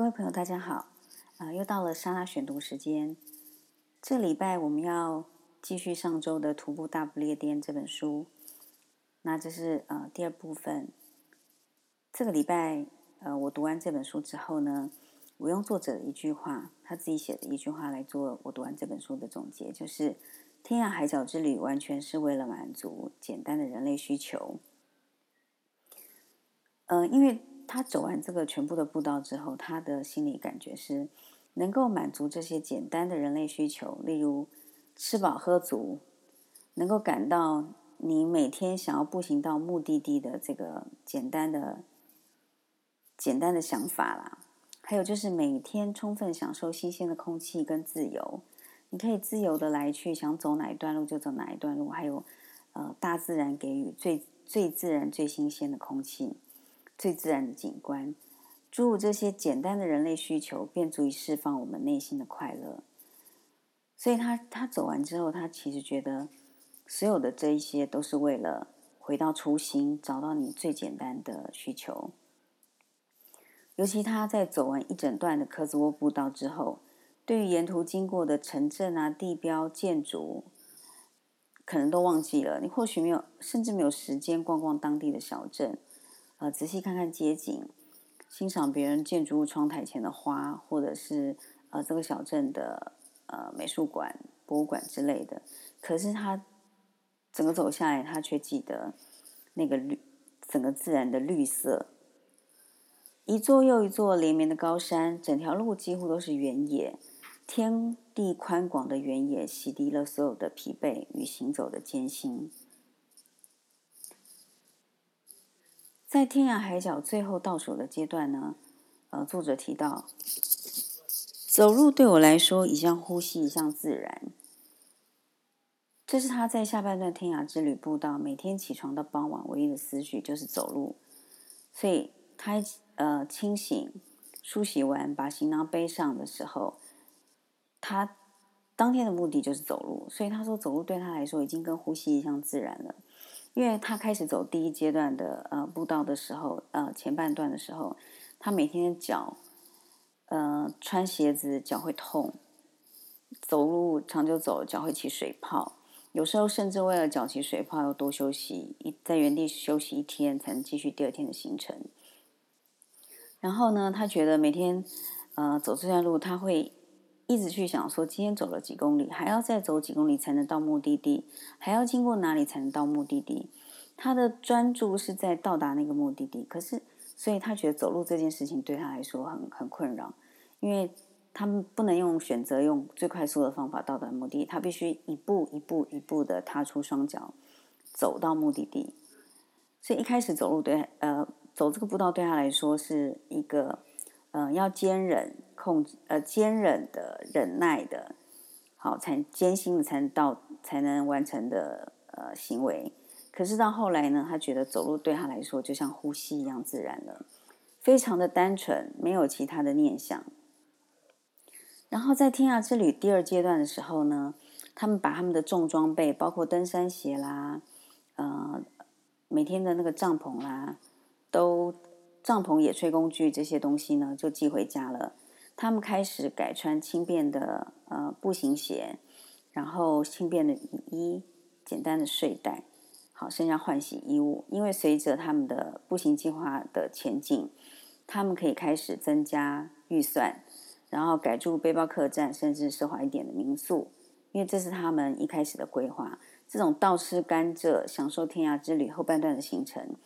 各位朋友，大家好！啊，又到了莎拉选读时间。这礼拜我们要继续上周的《徒步大不列颠》这本书。那这是呃第二部分。这个礼拜呃，我读完这本书之后呢，我用作者的一句话，他自己写的一句话来做我读完这本书的总结，就是“天涯海角之旅完全是为了满足简单的人类需求”。呃，因为。他走完这个全部的步道之后，他的心理感觉是能够满足这些简单的人类需求，例如吃饱喝足，能够感到你每天想要步行到目的地的这个简单的、简单的想法啦。还有就是每天充分享受新鲜的空气跟自由，你可以自由的来去，想走哪一段路就走哪一段路。还有呃，大自然给予最最自然、最新鲜的空气。最自然的景观，诸如这些简单的人类需求，便足以释放我们内心的快乐。所以他他走完之后，他其实觉得所有的这一些都是为了回到初心，找到你最简单的需求。尤其他在走完一整段的科兹沃步道之后，对于沿途经过的城镇啊、地标、建筑，可能都忘记了。你或许没有，甚至没有时间逛逛当地的小镇。呃，仔细看看街景，欣赏别人建筑物窗台前的花，或者是呃这个小镇的呃美术馆、博物馆之类的。可是他整个走下来，他却记得那个绿，整个自然的绿色，一座又一座连绵的高山，整条路几乎都是原野，天地宽广的原野，洗涤了所有的疲惫与行走的艰辛。在天涯海角最后倒数的阶段呢，呃，作者提到，走路对我来说一像呼吸，一像自然。这是他在下半段天涯之旅步道，每天起床到傍晚唯一的思绪就是走路。所以他呃清醒、梳洗完，把行囊背上的时候，他当天的目的就是走路。所以他说，走路对他来说已经跟呼吸一样自然了。因为他开始走第一阶段的呃步道的时候，呃前半段的时候，他每天脚，呃穿鞋子脚会痛，走路长久走脚会起水泡，有时候甚至为了脚起水泡要多休息一在原地休息一天才能继续第二天的行程。然后呢，他觉得每天呃走这段路，他会。一直去想说，今天走了几公里，还要再走几公里才能到目的地，还要经过哪里才能到目的地？他的专注是在到达那个目的地，可是，所以他觉得走路这件事情对他来说很很困扰，因为他们不能用选择用最快速的方法到达目的地，他必须一步一步一步的踏出双脚，走到目的地。所以一开始走路对呃走这个步道对他来说是一个。嗯，要坚忍、控制，呃，坚忍的、忍耐的，好，才艰辛的才到，才能完成的呃行为。可是到后来呢，他觉得走路对他来说就像呼吸一样自然了，非常的单纯，没有其他的念想。然后在天涯之旅第二阶段的时候呢，他们把他们的重装备，包括登山鞋啦，呃，每天的那个帐篷啦，都。帐篷、野炊工具这些东西呢，就寄回家了。他们开始改穿轻便的呃步行鞋，然后轻便的雨衣、简单的睡袋，好，剩下换洗衣物。因为随着他们的步行计划的前进，他们可以开始增加预算，然后改住背包客栈，甚至奢华一点的民宿。因为这是他们一开始的规划。这种倒吃甘蔗、享受天涯之旅后半段的行程。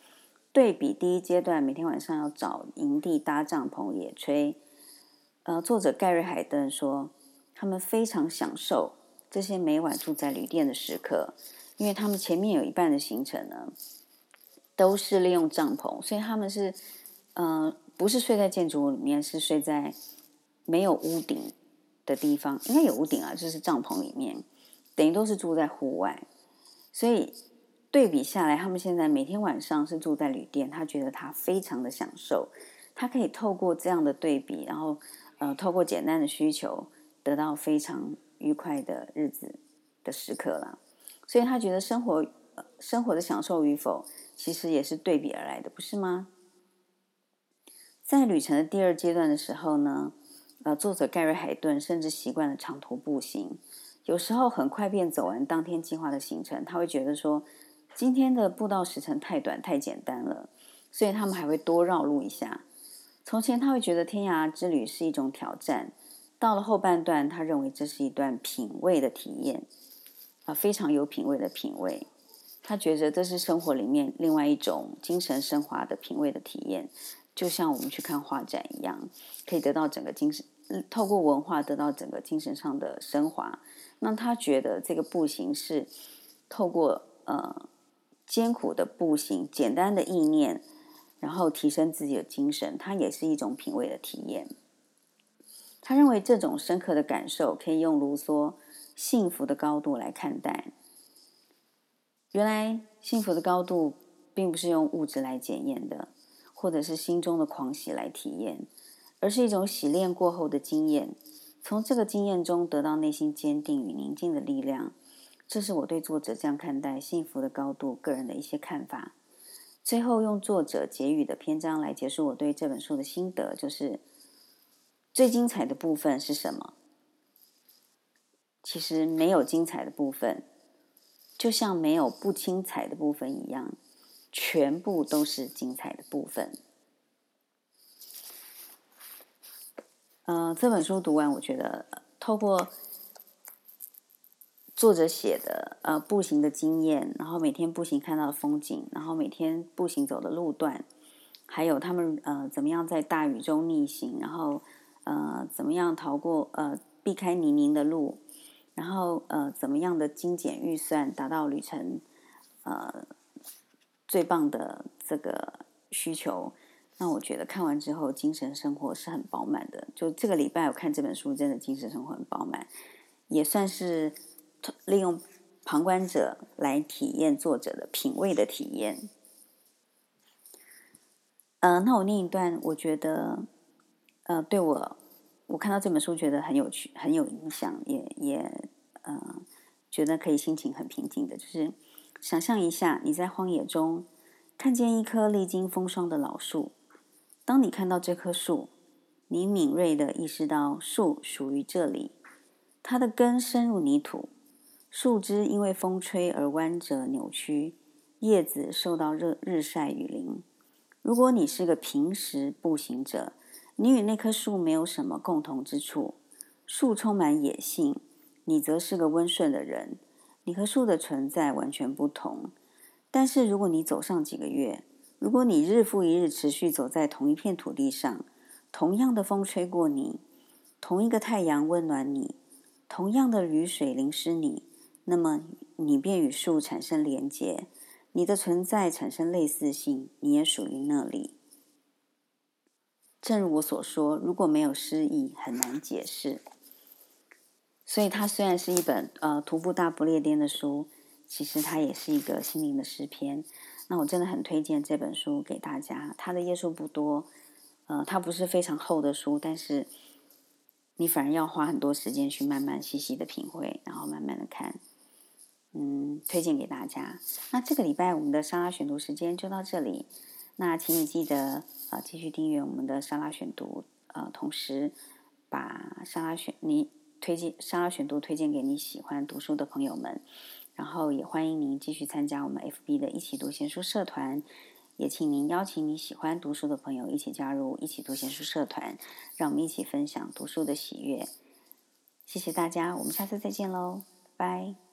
对比第一阶段，每天晚上要找营地搭帐篷野炊。呃，作者盖瑞海登说，他们非常享受这些每晚住在旅店的时刻，因为他们前面有一半的行程呢，都是利用帐篷，所以他们是，呃，不是睡在建筑物里面，是睡在没有屋顶的地方，应该有屋顶啊，就是帐篷里面，等于都是住在户外，所以。对比下来，他们现在每天晚上是住在旅店，他觉得他非常的享受，他可以透过这样的对比，然后呃，透过简单的需求，得到非常愉快的日子的时刻了。所以他觉得生活生活的享受与否，其实也是对比而来的，不是吗？在旅程的第二阶段的时候呢，呃，作者盖瑞海顿甚至习惯了长途步行，有时候很快便走完当天计划的行程。他会觉得说，今天的步道时程太短太简单了，所以他们还会多绕路一下。从前他会觉得天涯之旅是一种挑战，到了后半段，他认为这是一段品味的体验，啊，非常有品味的品味。他觉得这是生活里面另外一种精神升华的品味的体验，就像我们去看画展一样，可以得到整个精神，透过文化得到整个精神上的升华。那他觉得这个步行是透过呃艰苦的步行、简单的意念，然后提升自己的精神，它也是一种品味的体验。他认为这种深刻的感受可以用卢梭幸福的高度来看待。原来幸福的高度，并不是用物质来检验的，或者是心中的狂喜来体验，而是一种洗练过后的经验。从这个经验中得到内心坚定与宁静的力量。这是我对作者这样看待幸福的高度个人的一些看法。最后用作者结语的篇章来结束我对这本书的心得，就是最精彩的部分是什么？其实没有精彩的部分。就像没有不精彩的部分一样，全部都是精彩的部分。呃，这本书读完，我觉得透过作者写的呃步行的经验，然后每天步行看到的风景，然后每天步行走的路段，还有他们呃怎么样在大雨中逆行，然后呃怎么样逃过呃避开泥泞的路。然后呃，怎么样的精简预算达到旅程呃最棒的这个需求？那我觉得看完之后精神生活是很饱满的。就这个礼拜我看这本书，真的精神生活很饱满，也算是利用旁观者来体验作者的品味的体验。呃，那我念一段，我觉得呃对我。我看到这本书，觉得很有趣，很有影响，也也呃，觉得可以心情很平静的。就是想象一下，你在荒野中看见一棵历经风霜的老树。当你看到这棵树，你敏锐的意识到树属于这里，它的根深入泥土，树枝因为风吹而弯折扭曲，叶子受到热日晒雨淋。如果你是个平时步行者。你与那棵树没有什么共同之处，树充满野性，你则是个温顺的人。你和树的存在完全不同。但是，如果你走上几个月，如果你日复一日持续走在同一片土地上，同样的风吹过你，同一个太阳温暖你，同样的雨水淋湿你，那么你便与树产生连结，你的存在产生类似性，你也属于那里。正如我所说，如果没有诗意，很难解释。所以，它虽然是一本呃徒步大不列颠的书，其实它也是一个心灵的诗篇。那我真的很推荐这本书给大家。它的页数不多，呃，它不是非常厚的书，但是你反而要花很多时间去慢慢细细的品味，然后慢慢的看。嗯，推荐给大家。那这个礼拜我们的沙拉选读时间就到这里。那请你记得呃继续订阅我们的沙拉选读，呃，同时把沙拉选你推荐沙拉选读推荐给你喜欢读书的朋友们，然后也欢迎您继续参加我们 FB 的一起读闲书社团，也请您邀请你喜欢读书的朋友一起加入一起读闲书社团，让我们一起分享读书的喜悦。谢谢大家，我们下次再见喽，拜。